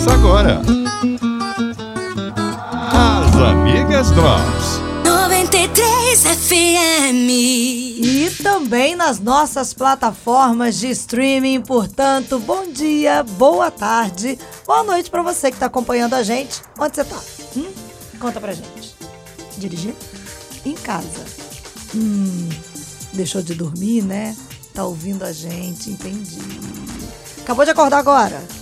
Começa agora. As Amigas Drops. 93 FM. E também nas nossas plataformas de streaming. Portanto, bom dia, boa tarde, boa noite pra você que tá acompanhando a gente. Onde você tá? Hum? Conta pra gente. Dirigindo? Em casa. Hum, deixou de dormir, né? Tá ouvindo a gente, entendi. Acabou de acordar agora.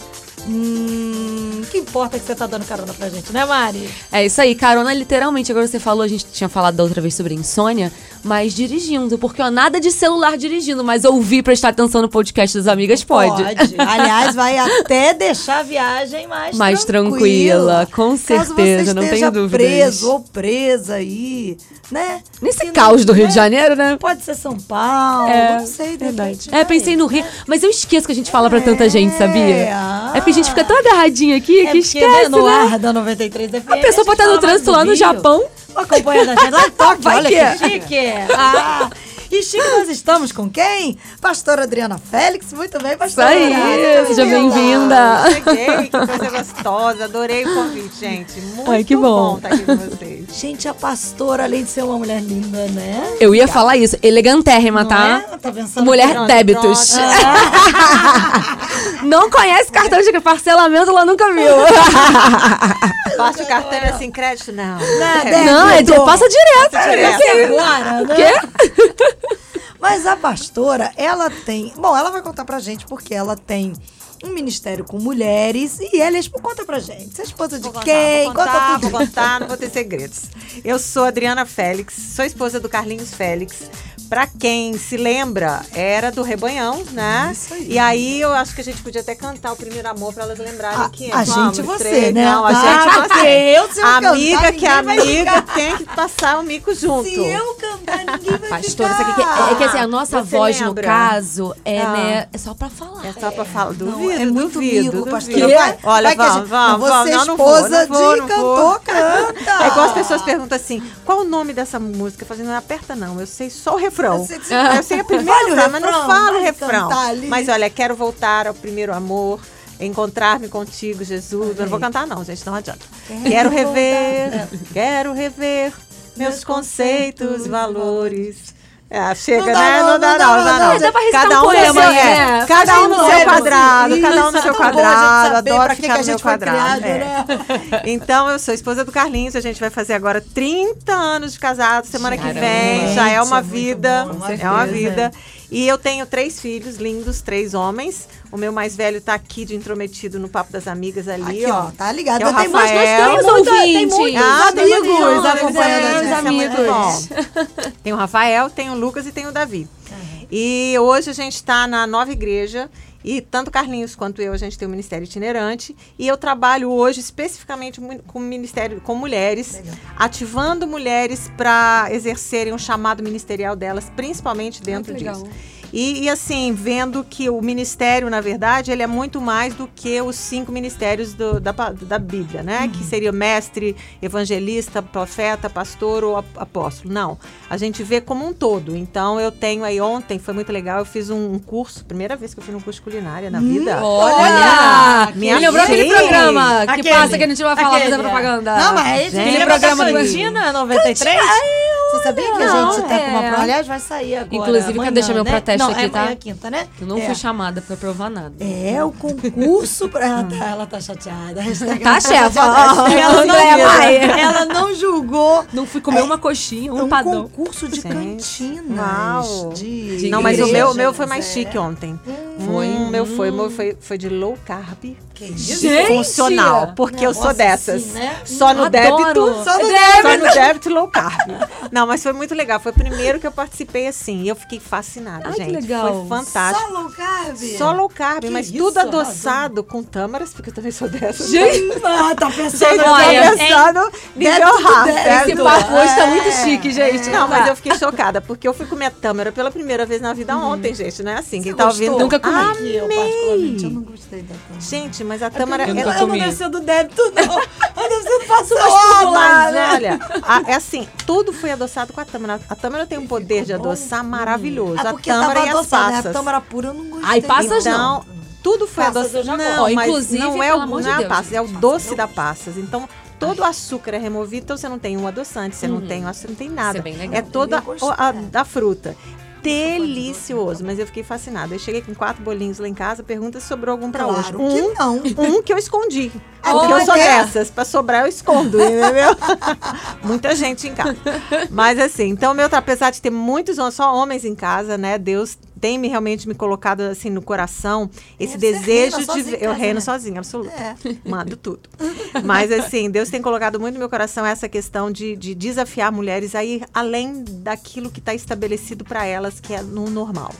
Hum, que importa que você tá dando carona pra gente, né, Mari? É isso aí, carona, literalmente. Agora você falou, a gente tinha falado da outra vez sobre insônia, mas dirigindo, porque ó, nada de celular dirigindo, mas ouvir, prestar atenção no podcast das amigas pode. Aliás, vai até deixar a viagem mais, Mais tranquila. tranquila, com certeza, não tenho esteja dúvidas. preso ou presa aí, né? Nesse não- caos do Rio de né? Janeiro, né? Pode ser São Paulo, É, não sei. de verdade. É, pensei no Rio, mas eu esqueço que a gente fala pra tanta gente, sabia? ah. É porque a gente fica tão agarradinho aqui É que porque, esquece, né, no né? ar da 93 FM. A pessoa pode estar no trânsito lá no. Japão. Acompanhando a gente lá em Tóquio, Vai olha que que, é. chique. Ah, e chique nós estamos com quem? Pastora Adriana Félix. Muito bem, Isso pastora. aí, seja bem-vinda. Cheguei, que coisa gostosa. Adorei o convite, gente. Muito Ai, que bom. estar aqui com vocês. Gente, a pastora, além de ser uma mulher linda, né? Eu ia falar isso, elegantérrima, Não tá? é? Tá pensando Mulher Pronto, débitos. Ah, Não conhece cartão de parcelamento, ela nunca viu. Passa o cartão assim, crédito? Não. Né, Não, é, débito. passa direto. Passa direto. Essa agora, né? Quê? Mas a pastora, ela tem. Bom, ela vai contar pra gente porque ela tem um ministério com mulheres e ela é conta pra gente. Você é esposa de Vou contar, quem? vou contar, conta vou tudo. contar, não vou ter segredos. Eu sou Adriana Félix, sou esposa do Carlinhos Félix. Pra quem se lembra, era do Rebanhão, né? Isso aí. E aí eu acho que a gente podia até cantar o primeiro amor pra elas lembrarem A- que a Vamos, gente, você, três. né? Não, a Ah, gente porque você. eu, se eu A cantar, amiga que é amiga ficar. tem que passar o mico junto. Se eu cantar, ninguém vai Pastora, ficar. sabe o que é? É que assim, a nossa Você voz, lembra? no caso, é, Ah. né, é só pra falar. É só pra falar. Não, Duvido, é muito duvido, mico, pastora. duvido. Vai, Olha, vai vamos, vamos, não, vamos. Você é Não, não vou, esposa não vou, de não cantor, vou. canta. É igual as pessoas perguntam assim, qual o nome dessa música? Fazendo, não aperta não, eu sei só o refrão. Eu sei que você- Eu sei a primeira Fale o frase, mas não refrão, falo o refrão. Mas olha, quero voltar ao primeiro amor, encontrar-me contigo, Jesus. Eu não vou cantar não, gente, não adianta. Quero rever, quero rever meus conceitos, valores. Ah, chega, Não dá, né? não, Não dá, não dá, não, não dá, não. Dá recitar Cada um no seu, né? é, cada um no seu quadrado, cada um no Isso, seu é gente quadrado. Adoro que ficar que no meu quadrado. criado, é. né? Então, eu sou esposa do Carlinhos, a gente vai fazer agora 30 anos de casado, semana que Caramba. vem, já é uma é vida, bom, é uma vida. E eu tenho três filhos lindos, três homens. O meu mais velho tá aqui de intrometido no Papo das Amigas ali, Aqui, ó. tá ligado? É o Tem Rafael. muitos- Nós temos tem muita- tem muitos Ah, tem amigos acompanhando amigos, é muito. Tem o Rafael, tem o Lucas e tem o Davi. E hoje a gente está na nova igreja e tanto Carlinhos quanto eu a gente tem um ministério itinerante e eu trabalho hoje especificamente com ministério com mulheres, ativando mulheres para exercerem o chamado ministerial delas, principalmente dentro legal. disso. E, e, assim, vendo que o ministério, na verdade, ele é muito mais do que os cinco ministérios do- da, da Bíblia, né? Que seria mestre, evangelista, profeta, pastor ou ap- apóstolo. Não. A gente vê como um todo. Então, eu tenho aí ontem, foi muito legal, eu fiz um, um curso, primeira vez que eu fiz um curso de culinária na vida. Olha! Minha Me lembrou aquele programa que Aquele, passa que a gente vai falar, aquele, fazer propaganda. Não, mas é aquele programa do- Cantina 93? Você sabia que a Não, gente tá com uma é. prova? Aliás, vai sair agora. Inclusive, quero amanhã, deixar meu né? protesto Não, aqui, é tá? amanhã, quinta, né? Eu não é. fui chamada pra provar nada. É, o concurso. Pra... Ela, tá, ela tá chateada. Tá, chefa? chateada. Ela, não, Maia. ela não julgou. Não fui comer uma coxinha, um um padrão. concurso de cantinas. De De Não, mas o meu, meu foi mais é. chique ontem. Foi? Hum, meu foi, o meu foi, foi de low carb. Que isso? Funcional, porque eu sou Nossa, dessas. assim, né? Só no Adoro. débito, Só no só no débito e low carb. Não, mas foi muito legal. Foi o primeiro que eu participei assim. E eu fiquei fascinada, Ai, que gente. legal. Foi fantástico. Só low carb? Só low carb, Que mas isso, tudo adoçado com tâmaras, porque eu também sou dessas. Gente, Ah, tá pensando Gente, eu tô Olha, pensando nível débito débito. certo? esse papo hoje tá muito É. chique, gente. Não, mas eu fiquei chocada, porque eu fui comer tâmara pela primeira vez na vida ontem, gente. Não é assim. Quem tá ouvindo. Nunca comi. Eu Amei. particularmente, eu não gostei da tâmara. Gente, mas a tâmara. Eu ela- Ela não ser do débito, não. Ela deve ser do Mas, pastor. né? olha, a- é assim, tudo foi adoçado com a tâmara. A tâmara tem um poder de adoçar maravilhoso. Ah, a tâmara tava e as adoçada, né? passas. A tâmara pura eu não gostei. Ai, passas Então, não. tudo foi eu adoçado. Não, mas Inclusive, não é pelo o, amor não de é a passas, é o doce da passas. Então, todo o açúcar é removido, então você não tem um adoçante, você não tem, você não tem nada. é bem legal. É toda Eu gostei. o- a, da fruta. Delicioso, mas eu fiquei fascinada. Eu cheguei com quatro bolinhos lá em casa, pergunta se sobrou algum pra hoje. Claro Um, que não. um que eu escondi. Ah, Porque eu sou dessas. Pra sobrar, eu escondo, entendeu? Muita gente em casa. Mas assim, então, meu, apesar de ter muitos só homens em casa, né? Deus tem me realmente me colocado assim no coração esse Você desejo de sozinha Eu reino né? sozinha, absoluto. É. Mando tudo. Mas assim, Deus tem colocado muito no meu coração essa questão de, de desafiar mulheres a ir além daquilo que está estabelecido para elas, que é no normal.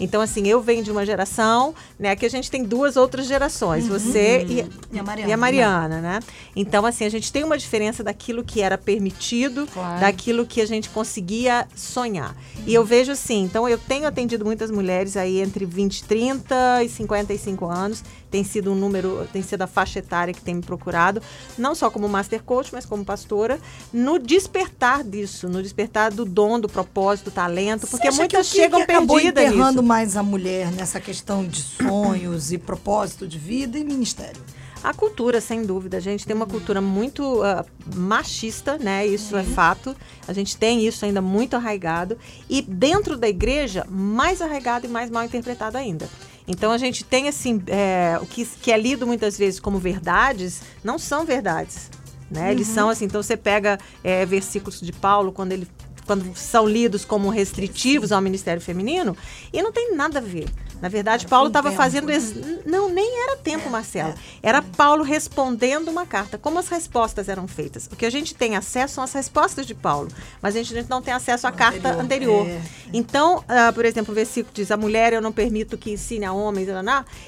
Então, assim, eu venho de uma geração, né? Que a gente tem duas outras gerações, você e, Uhum. E a Mariana, e a Mariana, né? Então, assim, a gente tem uma diferença daquilo que era permitido, Claro. daquilo que a gente conseguia sonhar. E eu vejo assim, então eu tenho atendido muitas mulheres aí entre 20, 30 e 55 anos. Tem sido um número, tem sido a faixa etária que tem me procurado, não só como master coach, mas como pastora, no despertar disso, no despertar do dom, do propósito, do talento, porque muitas chegam perdidas nisso. mais a mulher nessa questão de sonhos e propósito de vida e ministério? A cultura, sem dúvida. A gente tem uma cultura muito ah, machista, né? Isso é fato. A gente tem isso ainda muito arraigado. E dentro da igreja, mais arraigado e mais mal interpretado ainda. Então a gente tem assim, é, o que, que é lido muitas vezes como verdades, não são verdades. Né? Eles são assim, então você pega é, versículos de Paulo quando ele quando são lidos como restritivos ao ministério feminino e não tem nada a ver. Na verdade, Paulo estava fazendo né? ex- não nem era tempo, Marcelo. Era Paulo respondendo uma carta. Como as respostas eram feitas? O que a gente tem acesso são as respostas de Paulo, mas a gente não tem acesso à carta anterior, é. Então, ah, por exemplo, o versículo diz: a mulher eu não permito que ensine a homens.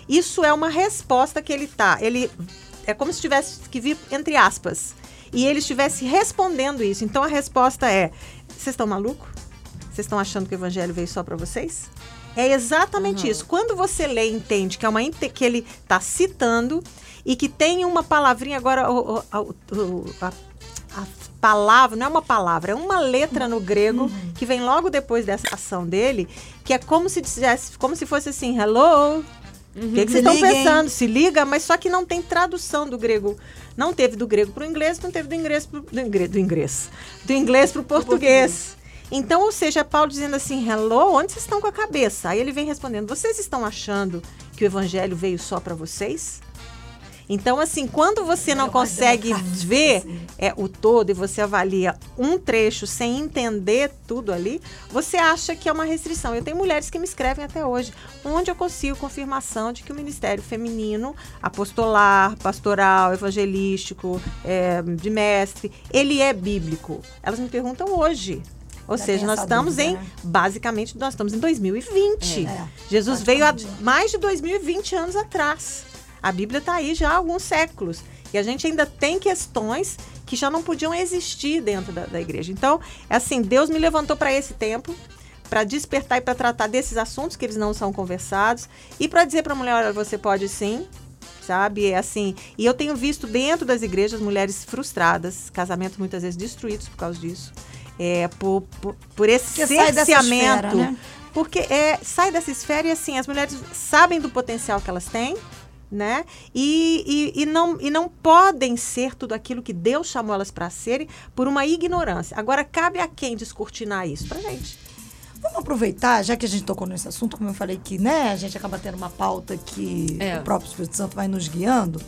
Isso é uma resposta que ele tá. Ele é como se tivesse que vir entre aspas. E ele estivesse respondendo isso. Então a resposta é: vocês estão malucos? Vocês estão achando que o evangelho veio só para vocês? É exatamente isso. Quando você lê e entende que é uma que ele está citando e que tem uma palavrinha agora o- o- a- o- a, a palavra não é uma palavra, é uma letra no grego que vem logo depois dessa ação dele, que é como se dissesse, como se fosse assim, hello, o que, que Se vocês estão pensando? Se liga, mas só que não tem tradução do grego. Não teve do grego para o inglês, não teve do inglês pro, do, inglês, do inglês. Do inglês para o português. Então, ou seja, Paulo dizendo assim, hello, onde vocês estão com a cabeça? Aí ele vem respondendo, vocês estão achando que o evangelho veio só para vocês? Então, assim, quando você não consegue ver assim. é, o todo e você avalia um trecho sem entender tudo ali, você acha que é uma restrição. Eu tenho mulheres que me escrevem até hoje, onde eu consigo confirmação de que o ministério feminino, apostolar, pastoral, evangelístico, é, de mestre, ele é bíblico. Elas me perguntam hoje. Ou Já seja, nós estamos dúvida, em, né? basicamente, nós estamos em 2020. É, Jesus veio há mais de 2020 anos atrás. A Bíblia está aí já há alguns séculos. E a gente ainda tem questões que já não podiam existir dentro da, da igreja. Então, é assim, Deus me levantou para esse tempo, para despertar e para tratar desses assuntos que eles não são conversados e para dizer para a mulher, olha, você pode sim, sabe? É assim. E eu tenho visto dentro das igrejas mulheres frustradas, casamentos muitas vezes destruídos por causa disso. É, por, por, por esse Porque sai dessa cerceamento. esfera, né? Porque é, sai dessa esfera e assim, as mulheres sabem do potencial que elas têm, né? E, e, e não, e não podem ser tudo aquilo que Deus chamou elas para serem por uma ignorância. Agora, cabe a quem descortinar isso? Pra gente. Vamos aproveitar, já que a gente tocou nesse assunto, como eu falei que, né, a gente acaba tendo uma pauta que É. o próprio Espírito Santo vai nos guiando.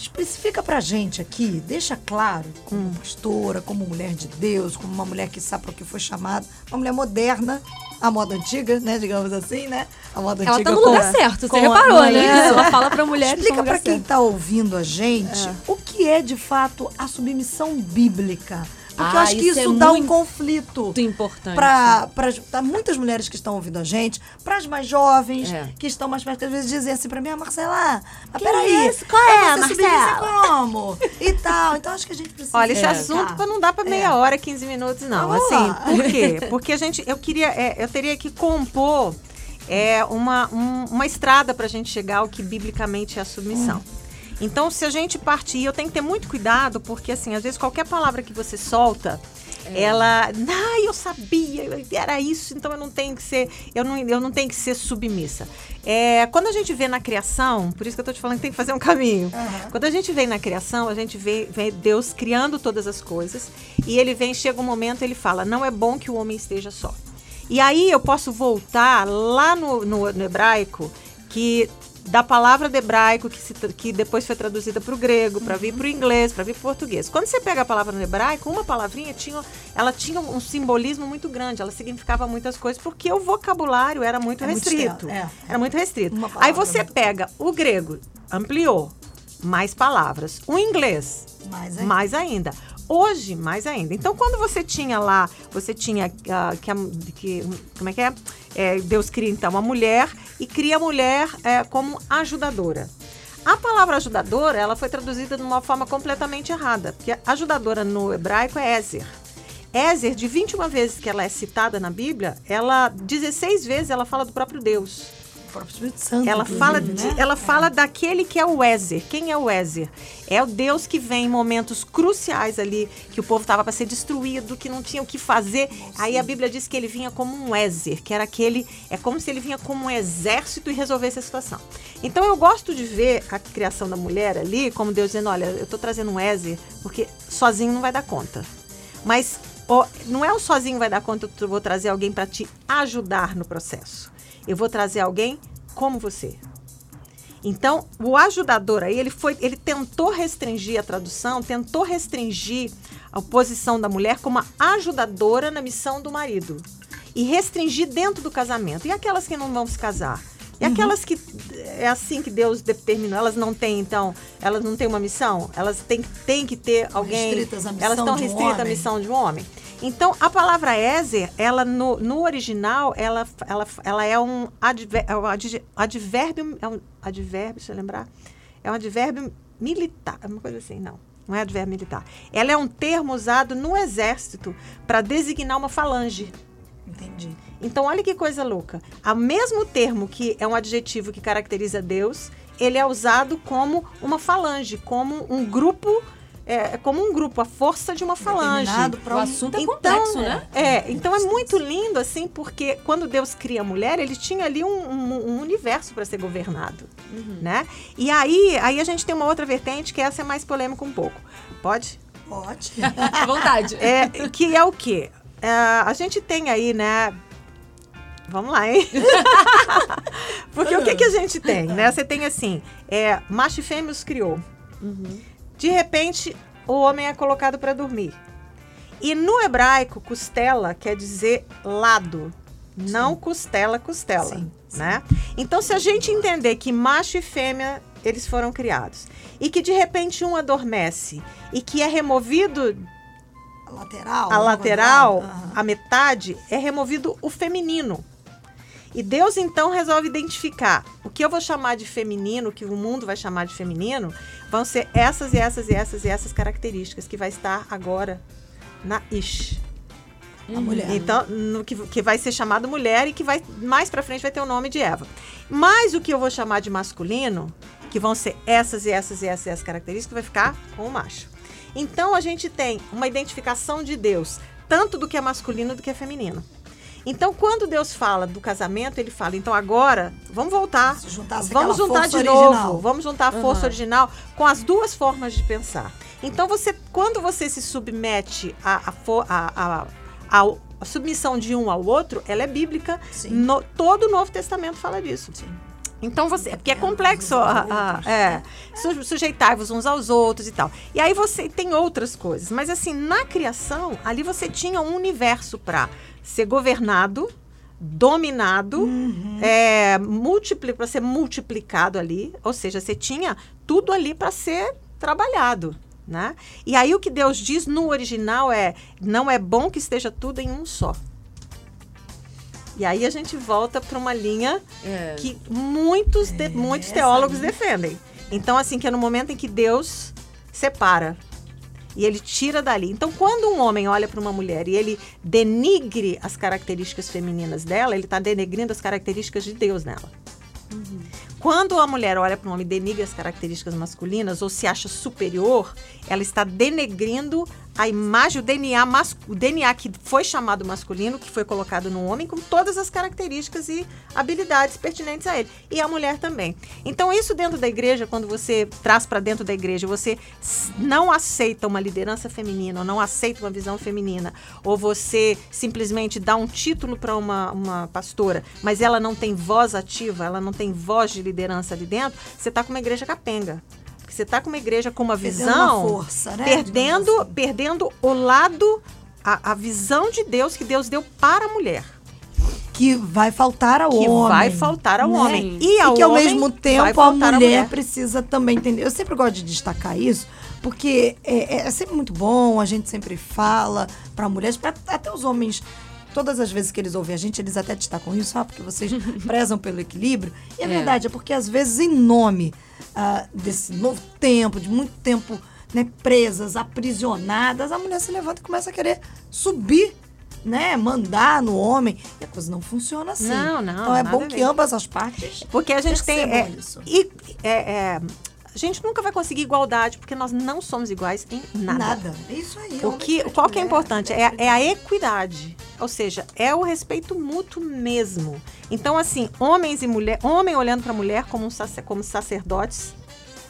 Especifica pra gente aqui, deixa claro, como Hum. pastora, como mulher de Deus, como uma mulher que sabe para o que foi chamada, uma mulher moderna, a moda antiga, né, digamos assim, né? A moda Ela antiga tá no lugar a- certo, você com a reparou, né? mulher. Ela fala pra mulheres Explica pra quem certo. tá ouvindo a gente É. o que é de fato a submissão bíblica. Porque eu Ah, acho que isso isso, é dá um conflito Muito importante. para muitas mulheres que estão ouvindo a gente, para as mais jovens, É. que estão mais perto, que às vezes dizem assim pra mim, ah, Marcela, mas Que peraí, isso? Qual é, submissa Marcela?" como? E tal. Então acho que a gente precisa. Olha, esse É. assunto não dá para meia É. hora, 15 minutos, não. Assim, por quê? Porque a gente, eu queria, é, eu teria que compor é, uma, um- uma estrada para a gente chegar ao que biblicamente é a submissão. Então, se a gente partir, eu tenho que ter muito cuidado, porque assim, às vezes qualquer palavra que você solta, Ela, ah, eu sabia, era isso, então eu não tenho que ser, eu não, eu não tenho que ser submissa. É, quando a gente vê na criação, por isso que eu tô te falando que tem que fazer um caminho. Quando a gente vem na criação, a gente vê, vê Deus criando todas as coisas e ele vem, chega um momento, ele fala: não é bom que o homem esteja só. E aí eu posso voltar lá no, no- no hebraico, que da palavra de hebraico, que, se que depois foi traduzida para o grego, para vir para o inglês, para vir para o português. Quando você pega a palavra no hebraico, uma palavrinha tinha, ela tinha um simbolismo muito grande, ela significava muitas coisas, porque o vocabulário era muito É muito restrito. extenso, é. Era muito restrito. Aí você muito- pega o grego, ampliou, mais palavras. O inglês, Mais ainda. mais ainda. Hoje, mais ainda. Então, quando você tinha lá, você tinha ah, que, a- que- como é que é? É, Deus cria então a mulher e cria a mulher é, como ajudadora. A palavra ajudadora, ela foi traduzida de uma forma completamente errada, porque ajudadora no hebraico é Ézer. Ézer, de 21 vezes que ela é citada na Bíblia, ela 16 vezes ela fala do próprio Deus. Próprio Espírito Santo. Ela fala, né? de- ela fala daquele que é o Ézer. Quem é o Ézer? É o Deus que vem em momentos cruciais ali, que o povo estava para ser destruído, que não tinha o que fazer. Aí a Bíblia diz que ele vinha como um Ézer, que era aquele. É como se ele vinha como um exército e resolvesse a situação. Então eu gosto de ver a criação da mulher ali, como Deus dizendo: olha, eu estou trazendo um Ézer, porque sozinho não vai dar conta. Mas não é o sozinho vai dar conta, eu vou trazer alguém para te ajudar no processo. Eu vou trazer alguém como você. Então, o ajudador aí, ele foi, ele tentou restringir a tradução, tentou restringir a posição da mulher como ajudadora na missão do marido e restringir dentro do casamento. E aquelas que não vão se casar? E aquelas que é assim que Deus determinou, elas não têm, então, elas não têm uma missão? Elas têm, têm que ter alguém. restritas à missão elas estão de um restritas à missão de um homem. Então, a palavra Ézer, ela no, no original, ela, ela, ela é um adver, é um advérbio, é um advérbio, deixa eu lembrar, é um advérbio militar, é uma coisa assim, não. Não é advérbio militar. Ela é um termo usado no exército para designar uma falange. Entendi. Então, olha que coisa louca. O mesmo termo que é um adjetivo que caracteriza Deus, ele é usado como uma falange, como um grupo, é, como um grupo, a força de uma falange. Pra O assunto é Então, complexo, né? É, então é muito lindo assim, porque quando Deus cria a mulher, ele tinha ali um, um- um universo para ser governado, né? E aí, aí a gente tem uma outra vertente que essa é mais polêmica um pouco. Pode? Pode. À vontade. É, que é o quê? É, a gente tem aí, né? Vamos lá, hein? Porque o que, que a gente tem, né? Você tem assim, é, macho e fêmea os criou. De repente, o homem é colocado para dormir. E no hebraico, costela quer dizer lado, não costela, costela, Sim, sim. né? Então, se a gente entender que macho e fêmea eles foram criados e que de repente um adormece e que é removido A lateral. a né, lateral, a metade, é removido o feminino. E Deus então resolve identificar o que eu vou chamar de feminino, o que o mundo vai chamar de feminino, vão ser essas e essas e essas e essas características que vai estar agora na Ish. A mulher. Então, no que, que vai ser chamado mulher e que vai mais pra frente vai ter o nome de Eva. Mas o que eu vou chamar de masculino, que vão ser essas e essas e essas, e essas características, vai ficar com o macho. Então a gente tem uma identificação de Deus, tanto do que é masculino do que é feminino. Então, quando Deus fala do casamento, ele fala: então agora, vamos voltar. Se juntasse Vamos juntar de original. novo. Vamos juntar a força original com as duas formas de pensar. Então, você, quando você se submete à a, a, a, a submissão de um ao outro, ela é bíblica. Sim. No- todo o Novo Testamento fala disso. Sim. Então você, porque é Uns aos complexo, a- a- é, su- sujeitai-vos uns aos outros e tal. E aí você tem outras coisas, mas assim, na criação, ali você tinha um universo para ser governado, dominado, é, para ser multiplicado ali, ou seja, você tinha tudo ali para ser trabalhado. Né? E aí o que Deus diz no original é: não é bom que esteja tudo em um só. E aí a gente volta para uma linha É. que muitos, de- muitos essa teólogos linha. defendem. Então, assim, que é no momento em que Deus separa e ele tira dali. Então, quando um homem olha para uma mulher e ele denigre as características femininas dela, ele está denegrindo as características de Deus nela. Quando a mulher olha para um homem e denigre as características masculinas ou se acha superior, ela está denegrindo a imagem, o DNA, mas, o DNA que foi chamado masculino, que foi colocado no homem, com todas as características e habilidades pertinentes a ele. E a mulher também. Então, isso dentro da igreja, quando você traz para dentro da igreja, você não aceita uma liderança feminina, ou não aceita uma visão feminina, ou você simplesmente dá um título para uma, uma pastora, mas ela não tem voz ativa, ela não tem voz de liderança ali dentro, você está com uma igreja capenga. Porque Você está com uma igreja com uma visão, uma força, né? perdendo, assim. perdendo o lado, a, a visão de Deus que Deus deu para a mulher. Que vai faltar ao Que homem. vai faltar ao né? homem. E, E ao que ao mesmo tempo a mulher, mulher. precisa também entender. Eu sempre gosto de destacar isso, porque é, é sempre muito bom, a gente sempre fala para mulheres, pra, até os homens. Todas as vezes que eles ouvem a gente, eles até destacam isso, ah, porque vocês prezam pelo equilíbrio. E é, É. verdade, é porque às vezes, em nome ah, desse novo tempo, de muito tempo né, presas, aprisionadas, a mulher se levanta e começa a querer subir, né? Mandar no homem. E a coisa não funciona assim. Não, não, Então é bom a que ambas as partes. Porque a gente tem. É, isso. e, é, é, a gente nunca vai conseguir igualdade, porque nós não somos iguais em nada. Nada. É isso aí. O que, qual que é importante? É, é a equidade. Ou seja, é o respeito mútuo mesmo. Então, assim, homens e mulher, homem olhando para a mulher como, um sacer, como sacerdotes.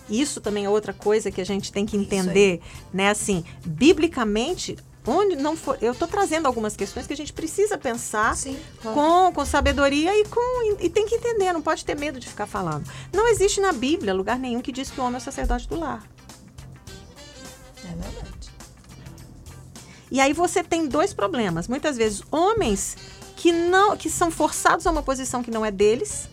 Isso também é outra coisa que a gente tem que entender, né? Assim, biblicamente, onde não for, eu estou trazendo algumas questões que a gente precisa pensar Sim, claro. com, com sabedoria e com e tem que entender, não pode ter medo de ficar falando. Não existe na Bíblia lugar nenhum que diz que o homem é o sacerdote do lar. É verdade. E aí você tem dois problemas. Muitas vezes homens que não que são forçados a uma posição que não é deles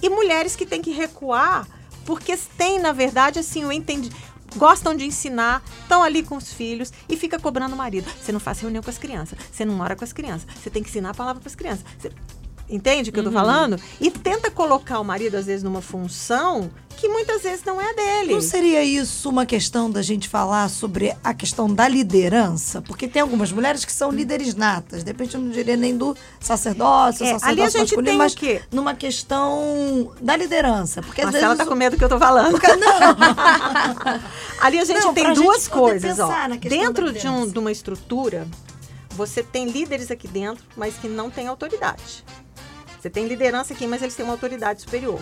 e mulheres que têm que recuar porque têm, na verdade, assim, o entendi gostam de ensinar, estão ali com os filhos e fica cobrando o marido. Você não faz reunião com as crianças, você não mora com as crianças, você tem que ensinar a palavra para as crianças. Entende o que eu tô falando? E tenta colocar o marido, às vezes, numa função que muitas vezes não é a dele. Não seria isso uma questão da gente falar sobre a questão da liderança? Porque tem algumas mulheres que são líderes natas. De repente eu não diria nem do sacerdócio, É, sacerdócio ali a gente masculino, tem o mas quê? numa questão da liderança. Porque às Marcela vezes tá o- com medo do que eu tô falando. Ali a gente Não, tem duas gente coisas, ó. Dentro de, um- de uma estrutura, você tem líderes aqui dentro, mas que não têm autoridade. Você tem liderança aqui, mas eles têm uma autoridade superior.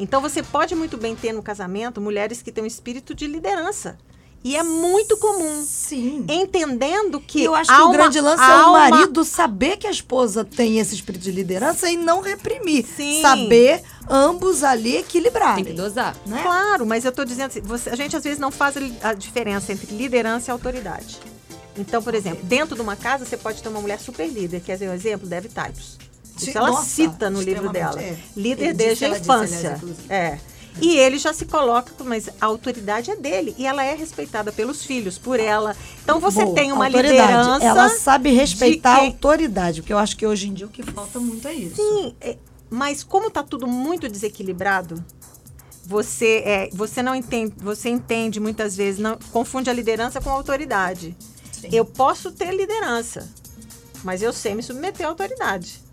Então você pode muito bem ter no casamento mulheres que têm um espírito de liderança. E é muito comum. Sim. Entendendo que. E eu acho que o grande lance é o uma- marido saber que a esposa tem esse espírito de liderança e não reprimir. Sim. Saber ambos ali equilibrarem. Tem que dosar. Né? Claro, mas eu tô dizendo assim, você- a gente às vezes não faz a diferença entre liderança e autoridade. Então, por exemplo, dentro de uma casa você pode ter uma mulher super líder, quer dizer um exemplo? Dev Types. Isso Sim, ela nossa, cita no livro dela. é. Líder Ele disse, desde a ela disse, aliás, infância. é. E ele já se coloca, mas a autoridade é dele. E ela é respeitada pelos filhos, por ela. Então você Boa, tem uma autoridade. liderança. Ela sabe respeitar a autoridade, porque eu acho que hoje em dia o que falta muito é isso. Sim, é, mas como tá tudo muito desequilibrado, você é, você não entende, você entende muitas vezes, não confunde a liderança com a autoridade. Sim. Eu posso ter liderança, mas eu sei me submeter à autoridade.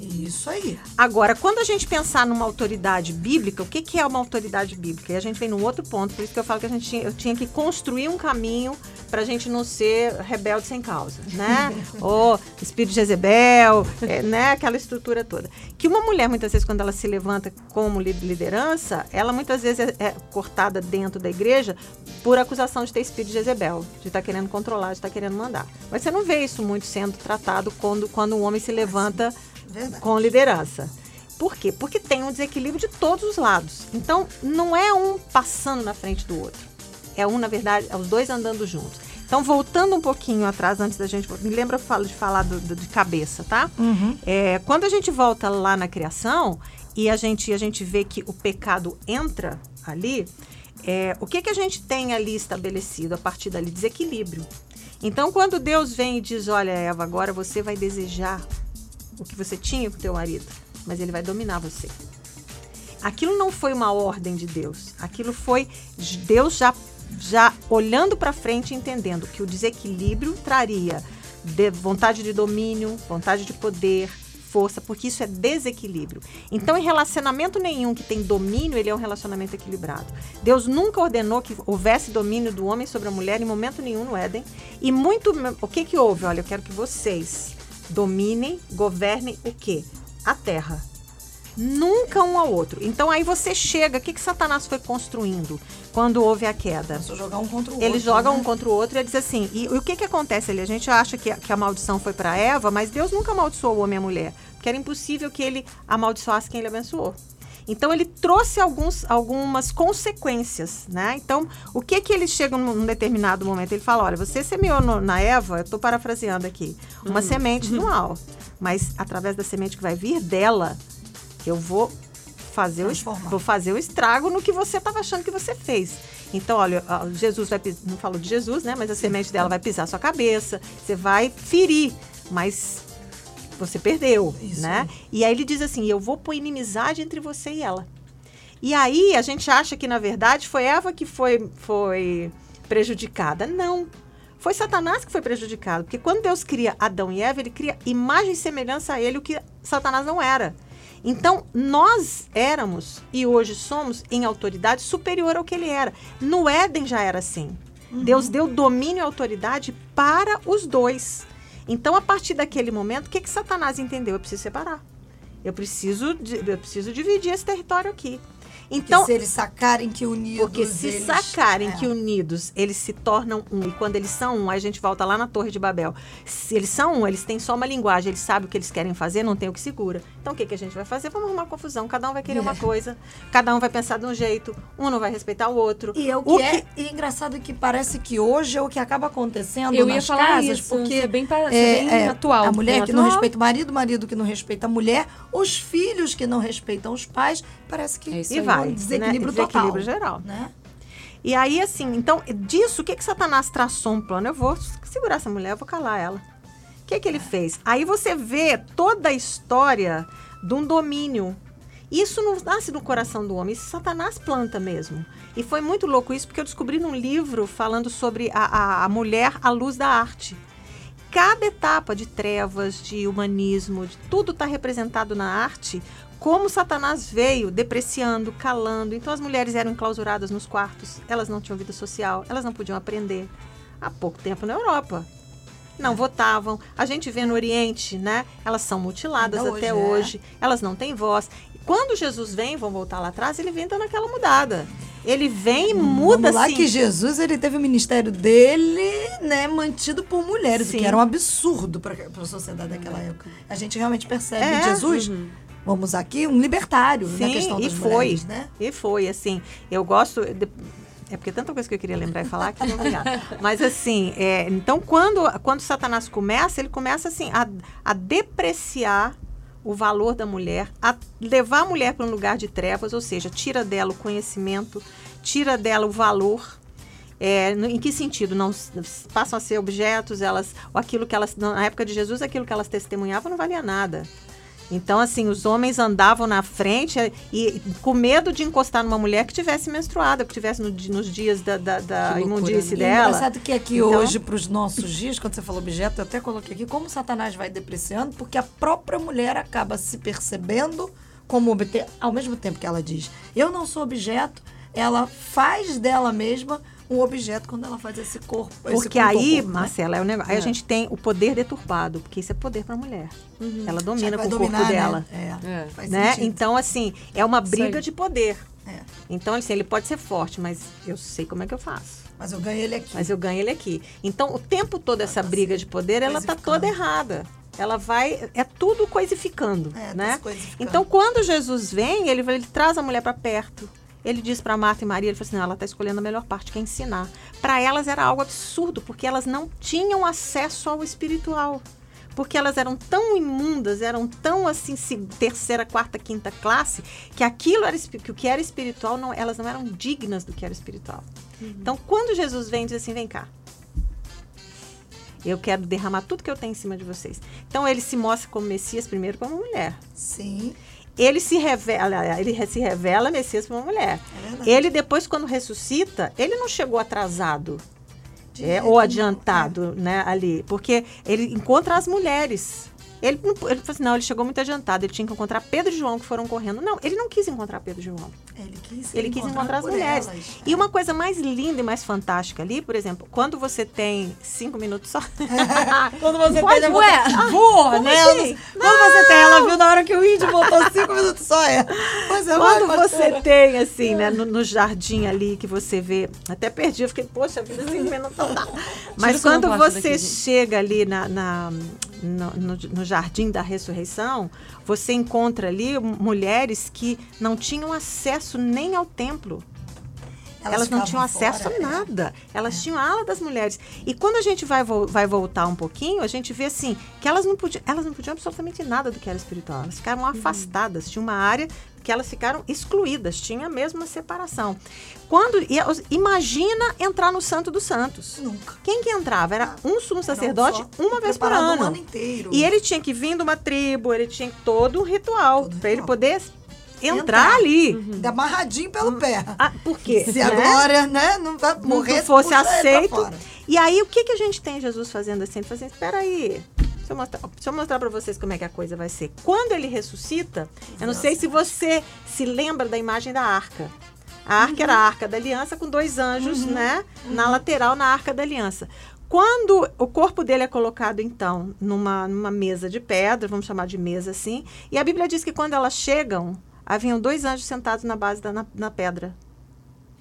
Isso aí. Agora, quando a gente pensar numa autoridade bíblica, o que, que é uma autoridade bíblica? E a gente vem num outro ponto, por isso que eu falo que a gente tinha, eu tinha que construir um caminho para a gente não ser rebelde sem causa, né? Ou espírito de Jezebel, é, né? Aquela estrutura toda. Que uma mulher, muitas vezes, quando ela se levanta como li- liderança, ela muitas vezes é, é cortada dentro da igreja por acusação de ter espírito de Jezebel, de estar querendo controlar, de estar querendo mandar. Mas você não vê isso muito sendo tratado quando, quando um homem se levanta Verdade. com liderança. Por quê? Porque tem um desequilíbrio de todos os lados. Então, não é um passando na frente do outro. É um, na verdade, é os dois andando juntos. Então, voltando um pouquinho atrás, antes da gente. Me lembra eu falo de falar do, do- de cabeça, tá? É, quando a gente volta lá na criação e a gente, a gente vê que o pecado entra ali, é, o que, que a gente tem ali estabelecido a partir dali? Desequilíbrio. Então, quando Deus vem e diz: Olha, Eva, agora você vai desejar o que você tinha com teu marido, mas ele vai dominar você. Aquilo não foi uma ordem de Deus. Aquilo foi Deus já já olhando para frente entendendo que o desequilíbrio traria de- vontade de domínio, vontade de poder, força, porque isso é desequilíbrio. Então, em relacionamento nenhum que tem domínio, ele é um relacionamento equilibrado. Deus nunca ordenou que houvesse domínio do homem sobre a mulher em momento nenhum no Éden. E muito. O que que houve? Olha, eu quero que vocês dominem, governem o quê? A terra. Nunca um ao outro. Então aí você chega, o que, que Satanás foi construindo quando houve a queda? Começou a jogar um contra o outro. Ele joga né? um contra o outro e ele diz assim. E, o que que acontece ali? A gente acha que, a- que a maldição foi para Eva, mas Deus nunca amaldiçoou o homem e a mulher. Porque era impossível que ele amaldiçoasse quem ele abençoou. Então ele trouxe alguns, algumas consequências, né? Então, o que que ele chega num determinado momento? Ele fala: olha, você semeou no- na Eva, eu estou parafraseando aqui, uma semente no mal. Mas através da semente que vai vir dela, eu vou fazer, o, vou fazer o estrago no que você estava achando que você fez. Então, olha, Jesus vai não falou de Jesus, né? Mas a semente dela vai pisar sua cabeça, você vai ferir, mas você perdeu, Isso né? E aí ele diz assim: "Eu vou pôr inimizade entre você e ela". E aí a gente acha que na verdade foi Eva que foi foi prejudicada. Não. Foi Satanás que foi prejudicado, porque quando Deus cria Adão e Eva, ele cria imagem e semelhança a ele, o que Satanás não era. Então, nós éramos e hoje somos em autoridade superior ao que ele era. No Éden já era assim. Deus deu domínio e autoridade para os dois. Então, a partir daquele momento, o que, que Satanás entendeu? Eu preciso separar. Eu preciso, eu preciso dividir esse território aqui. Então, Porque se eles sacarem que unidos. porque se eles- sacarem é. que unidos eles se tornam um, e quando eles são um, aí a gente volta lá na Torre de Babel. Se eles são um, eles têm só uma linguagem, eles sabem o que eles querem fazer, não tem o que segura. Então o que, que a gente vai fazer? Vamos arrumar confusão. Cada um vai querer uma É. coisa, cada um vai pensar de um jeito, um não vai respeitar o outro. E é o que, é e é engraçado que parece que hoje é o que acaba acontecendo Eu ia nas falar casas, isso, porque é bem pa- isso é bem atual. A mulher Bem que não atual. respeita o marido, o marido que não respeita a mulher, os filhos que não respeitam os pais, parece que É isso aí. Vai. desequilíbrio né? total. Desequilíbrio geral. Né? E aí, assim, então, disso, o que que Satanás traçou um plano? Eu vou segurar essa mulher, eu vou calar ela. O que que ele fez? Aí você vê toda a história de um domínio. Isso não nasce no coração do homem, isso Satanás planta mesmo. E foi muito louco isso, porque eu descobri num livro falando sobre a, a, a mulher à luz da arte. Cada etapa de trevas, de humanismo, de tudo está representado na arte, como Satanás veio depreciando, calando. Então as mulheres eram enclausuradas nos quartos, elas não tinham vida social, elas não podiam aprender. Há pouco tempo na Europa. Não votavam. A gente vê no Oriente, né? Elas são mutiladas Ainda até hoje, é. hoje. Elas não têm voz. Quando Jesus vem, vamos voltar lá atrás, ele vem dando aquela mudada. Ele vem e muda Vamos lá assim. que Jesus ele teve o ministério dele, né, mantido por mulheres, o Sim. que era um absurdo para a sociedade daquela época. A gente realmente percebe É. Jesus, vamos aqui, um libertário na Sim, questão e das foi. mulheres, né? E foi, assim, eu gosto. de- é porque é tanta coisa que eu queria lembrar e falar que não obrigada. Mas assim, é, então quando, quando Satanás começa, ele começa assim a, a depreciar o valor da mulher, a levar a mulher para um lugar de trevas, ou seja, tira dela o conhecimento, tira dela o valor. É, em que sentido? Não passam a ser objetos, elas, ou aquilo que elas, na época de Jesus, aquilo que elas testemunhavam não valia nada. Então, assim, os homens andavam na frente eh, e com medo de encostar numa mulher que tivesse menstruada, que tivesse no nos dias da, da, da imundície E dela. engraçado que aqui Então- hoje, para os nossos dias, quando você falou objeto, eu até coloquei aqui como Satanás vai depreciando, porque a própria mulher acaba se percebendo como obter, ao mesmo tempo que ela diz, eu não sou objeto, ela faz dela mesma um objeto quando ela faz esse corpo. esse Porque ao aí, corpo, né? Marcela, é o negócio. Aí a É. gente tem o poder deturpado, porque isso é poder para a mulher. Ela Já domina com o dominar, corpo né? dela. É, É. faz Né? Então, assim, é uma briga de poder. É. Então, assim, ele pode ser forte, mas eu sei como é que eu faço. Mas eu ganhei ele aqui. Mas eu ganho ele aqui. Então, o tempo todo essa briga de poder, ela tá toda errada. Ela vai. É tudo coisificando. É, tá né? Então, quando Jesus vem, ele, ele traz a mulher para perto. Ele diz para Marta e Maria, ele falou assim, não, ela está escolhendo a melhor parte, que é ensinar. Para elas era algo absurdo, porque elas não tinham acesso ao espiritual. Porque elas eram tão imundas, eram tão assim, terceira, quarta, quinta classe, que aquilo era que o que era espiritual, não, elas não eram dignas do que era espiritual. Então, quando Jesus vem diz assim, vem cá, eu quero derramar tudo que eu tenho em cima de vocês. Então ele se mostra como Messias primeiro como mulher. Sim. Ele se revela, ele se revela Messias como mulher. É. Ele depois quando ressuscita, ele não chegou atrasado. É, ou adiantado, né, ali, porque ele encontra as mulheres. Ele, ele falou assim, não, ele chegou muito adiantado, ele tinha que encontrar Pedro e João que foram correndo. Não, ele não quis encontrar Pedro e João. Ele quis, Ele quis encontrar as mulheres. elas. E uma coisa mais linda e mais fantástica ali, por exemplo, quando você tem cinco minutos só. Quando você Pode- tem ué, voa, como né? assim? Quando você tem, ela viu na hora que o índio voltou cinco minutos só, é. Pois é, Quando vai, você tem, assim, né, no, no jardim ali, que você vê. Até perdi, eu fiquei, poxa, vida, cinco minutos não dá. Mas quando você daqui, chega ali na, na- no, no- no jardim da ressurreição, você encontra ali mulheres que não tinham acesso nem ao templo. Elas, não tinham acesso fora, a é. nada. Elas tinham a ala das mulheres. E quando a gente vai, vai voltar um pouquinho, a gente vê assim que elas não podiam, elas não podiam absolutamente nada do que era espiritual. Elas ficaram Uhum. afastadas. Tinha uma área que elas ficaram excluídas. Tinha mesmo uma separação. Quando imagina entrar no Santo dos Santos. Nunca. Quem que entrava? Era um sumo um sacerdote só, uma vez por ano. o ano inteiro. E ele tinha que vir de uma tribo, ele tinha todo um ritual para ele poder entrar, ali. Ainda amarradinho pelo pé. Ah, por quê? Se Né? glória, né, não vai não morrer, fosse ele pra aceito. E aí, o que, que a gente tem Jesus fazendo assim? Assim, espera aí, deixa eu mostrar, deixa eu mostrar para vocês como é que a coisa vai ser. Quando ele ressuscita, eu não sei se você se lembra da imagem da arca. A arca era a arca da aliança com dois anjos, né? Na lateral, na arca da aliança. Quando o corpo dele é colocado, então, numa, numa mesa de pedra, vamos chamar de mesa assim, e a Bíblia diz que quando elas chegam, haviam dois anjos sentados na base da na, na pedra.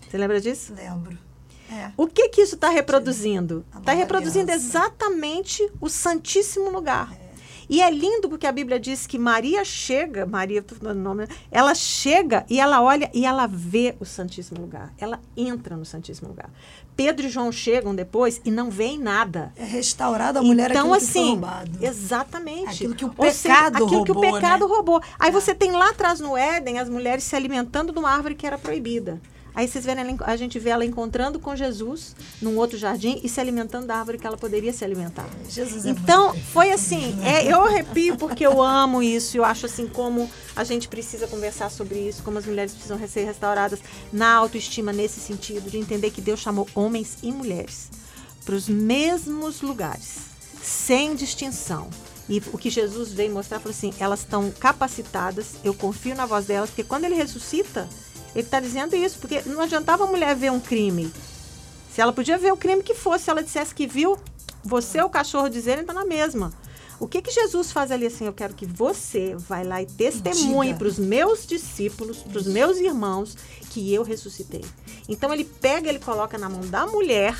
Você lembra disso? Lembro. É. O que que isso está reproduzindo? Está reproduzindo exatamente o Santíssimo Lugar. E é lindo porque a Bíblia diz que Maria chega, Maria, tô falando o nome, ela chega e ela olha e ela vê o Santíssimo Lugar. Ela entra no Santíssimo Lugar. Pedro e João chegam depois e não veem nada. É restaurada a mulher então, aquilo que assim, roubado. exatamente. Aquilo que o Ou seja, pecado aquilo que o roubou, pecado né? roubou. Aí você tem lá atrás no Éden as mulheres se alimentando de uma árvore que era proibida. Aí vocês verem, ela a gente vê ela encontrando com Jesus num outro jardim e se alimentando da árvore que ela poderia se alimentar. Jesus é Então, muito foi assim, é, eu arrepio porque eu amo isso, eu acho assim como a gente precisa conversar sobre isso, como as mulheres precisam ser restauradas na autoestima nesse sentido, de entender que Deus chamou homens e mulheres para os mesmos lugares, sem distinção. E o que Jesus veio mostrar, falou assim, elas estão capacitadas, eu confio na voz delas, porque quando ele ressuscita, ele está dizendo isso, porque não adiantava a mulher ver um crime. Se ela podia ver o crime que fosse, se ela dissesse que viu, você, o cachorro dizendo, está na mesma. O que que Jesus faz ali assim? Eu quero que você vai lá e testemunhe para os meus discípulos, para os meus irmãos, que eu ressuscitei. Então ele pega, ele coloca na mão da mulher,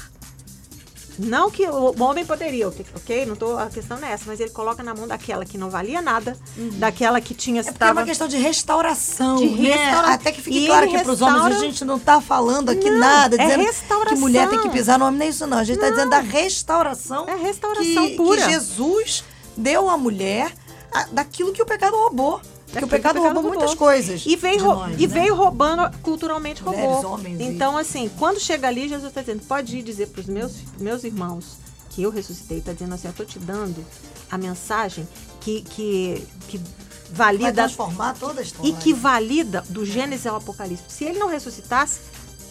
não que o homem poderia, ok? Não tô, a questão não é essa, mas ele coloca na mão daquela que não valia nada, daquela que tinha É porque é uma estava questão de restauração, De né? restaura- Até que fique E claro que para os homens a gente não está falando aqui Não, nada, é dizendo restauração. que mulher tem que pisar no homem, nem isso não. A gente está dizendo da restauração. É restauração que, pura. Que Jesus deu à mulher daquilo que o pecado roubou. Porque o pecado, o pecado roubou muitas coisas. E veio, nós, e né? veio roubando, culturalmente Mulheres, roubou. homens e- então, assim, quando chega ali, Jesus está dizendo, pode ir dizer para os meus, meus irmãos que eu ressuscitei, está dizendo assim, eu estou te dando a mensagem que, que, que Vai valida transformar toda a história. e que valida do Gênesis ao Apocalipse. Se ele não ressuscitasse,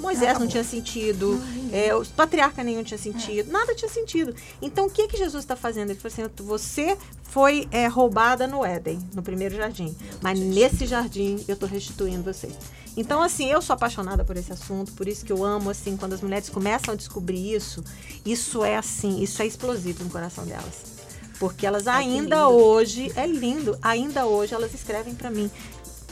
Moisés não Acabou. tinha sentido, é, os patriarca nenhum tinha sentido, nada tinha sentido. Então o que que Jesus está fazendo? Ele falou assim: você foi é, roubada no Éden, no primeiro jardim, mas nesse jardim eu estou restituindo você. Então assim, eu sou apaixonada por esse assunto, por isso que eu amo assim quando as mulheres começam a descobrir isso. Isso é assim, isso é explosivo no coração delas. Porque elas ainda lindo. hoje, é lindo, ainda hoje elas escrevem para mim.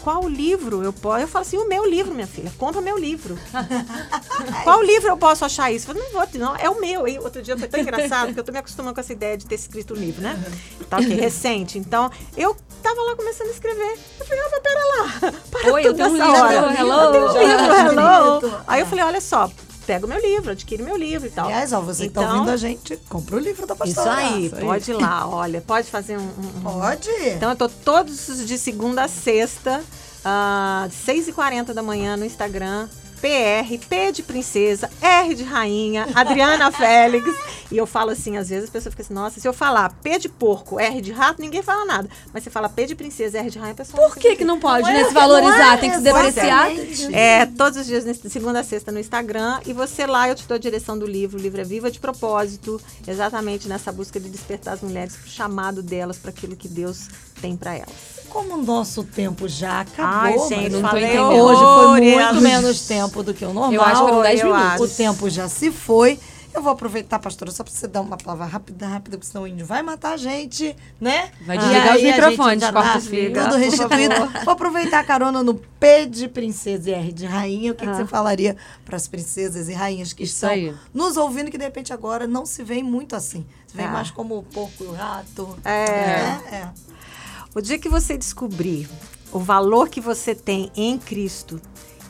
Qual livro eu posso? Eu falo assim, o meu livro, minha filha. Compra meu livro. Qual livro eu posso achar isso? Eu falei, não vou, não, é o meu. E outro dia foi tão engraçado, porque eu tô me acostumando com essa ideia de ter escrito um livro, né? Tá, ok, recente. Então, eu tava lá começando a escrever. Eu falei, opa, pera lá. Para Oi, eu tudo tenho um livro, hora. hello. Eu tenho um livro, hello. Aí eu falei, olha só, pega o meu livro, adquire meu livro e tal. Aliás, ó, você que tá Então, ouvindo a gente, compra o livro da Isso pastora. aí, Graça, pode ir lá, olha, pode fazer um- um- Pode. então eu tô todos os de segunda a sexta, às 6h40 da manhã no Instagram, PR, P de princesa, R de rainha, Adriana Félix. E eu falo assim, às vezes as pessoas ficam assim, nossa, se eu falar P de porco, R de rato, ninguém fala nada. Mas você fala P de princesa, R de rainha, a pessoa Por que que não pode, Não é- né? Se valorizar, é tem que se depreciar. É, todos os dias, segunda a sexta, no Instagram. E você lá, eu te dou a direção do livro. O livro é Viva de Propósito, exatamente nessa busca de despertar as mulheres chamado delas, para aquilo que Deus tem para elas. Como o nosso tempo já acabou, Ai, mas gente, tô falei hoje foi muito menos tempo do que o normal. Eu acho que foram 10 eu minutos. O tempo já se foi. Eu vou aproveitar, pastora, só pra você dar uma palavra rápida, rápida, porque senão o índio vai matar a gente, né? Vai desligar aí os microfones, o fio. Tudo restituído. Vou aproveitar a carona no P de princesa e R de rainha. O que, que você falaria para as princesas e rainhas que estão nos ouvindo, que de repente agora não se veem muito assim. Se veem Ah. mais como o porco e o rato. É. né? é. O dia que você descobrir o valor que você tem em Cristo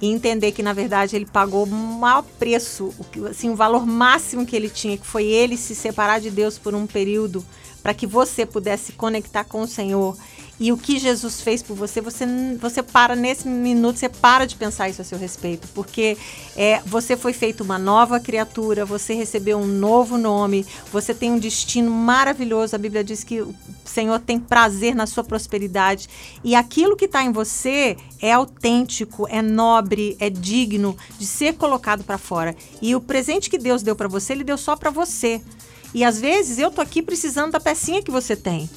e entender que na verdade ele pagou o maior preço, assim, o valor máximo que ele tinha, que foi ele se separar de Deus por um período para que você pudesse conectar com o Senhor. E o que Jesus fez por você, você, você para nesse minuto, você para de pensar isso a seu respeito, porque é, você foi feito uma nova criatura, você recebeu um novo nome, você tem um destino maravilhoso. A Bíblia diz que o Senhor tem prazer na sua prosperidade e aquilo que está em você é autêntico, é nobre, é digno de ser colocado para fora. E o presente que Deus deu para você, Ele deu só para você. E às vezes eu tô aqui precisando da pecinha que você tem.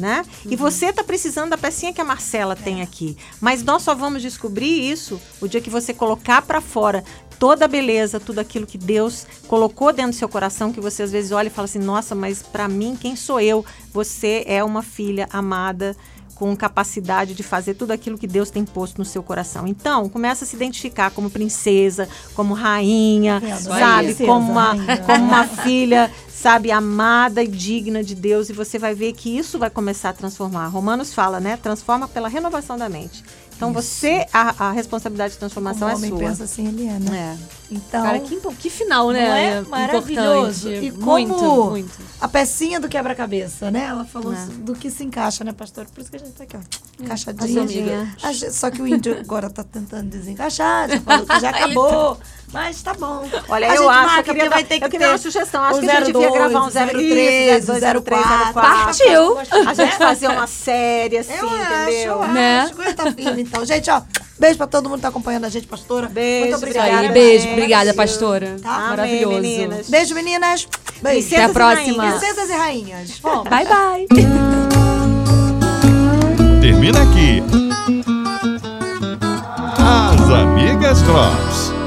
Né? E você tá precisando da pecinha que a Marcela tem aqui. Mas nós só vamos descobrir isso o dia que você colocar para fora toda a beleza, tudo aquilo que Deus colocou dentro do seu coração, que você às vezes olha e fala assim: "Nossa, mas para mim, quem sou eu?" Você é uma filha amada com capacidade de fazer tudo aquilo que Deus tem posto no seu coração. Então, começa a se identificar como princesa, como rainha, Vendo? sabe, Princesa, como uma, rainha. como uma filha, sabe, amada e digna de Deus, e você vai ver que isso vai começar a transformar. Romanos fala, né? Transforma pela renovação da mente. Então você, a, a responsabilidade de transformação Como é o homem sua. pensa assim, ele é, né? É. Então, Cara, que, que final, né? não é maravilhoso? Importante. E como muito, muito. a pecinha do quebra-cabeça, né? Ela falou É. do que se encaixa, né, pastor? Por isso que a gente tá aqui, ó, encaixadinha. Encaixadinha. Só que o índio agora tá tentando desencaixar, já falou que já acabou. Mas tá bom. Olha, A eu gente acho, marca, eu queria, porque vai ter que eu ter uma sugestão. Acho o que a gente devia 02, gravar um o 03, 03, 03, 04. Partiu! A gente fazer uma série assim, Eu acho, entendeu? eu Né? acho. que tá firme, então. Gente, ó, beijo pra todo mundo que tá acompanhando a gente, pastora. Beijo, Muito obrigada. aí, beijo, gente. obrigada, pastora. Tá? Amém, Maravilhoso. meninas. Beijo, meninas. Beijo. Princesas Até a e próxima. rainhas. Princesas e rainhas. Vamos. Bye, bye. Termina aqui. As Amigas Drops.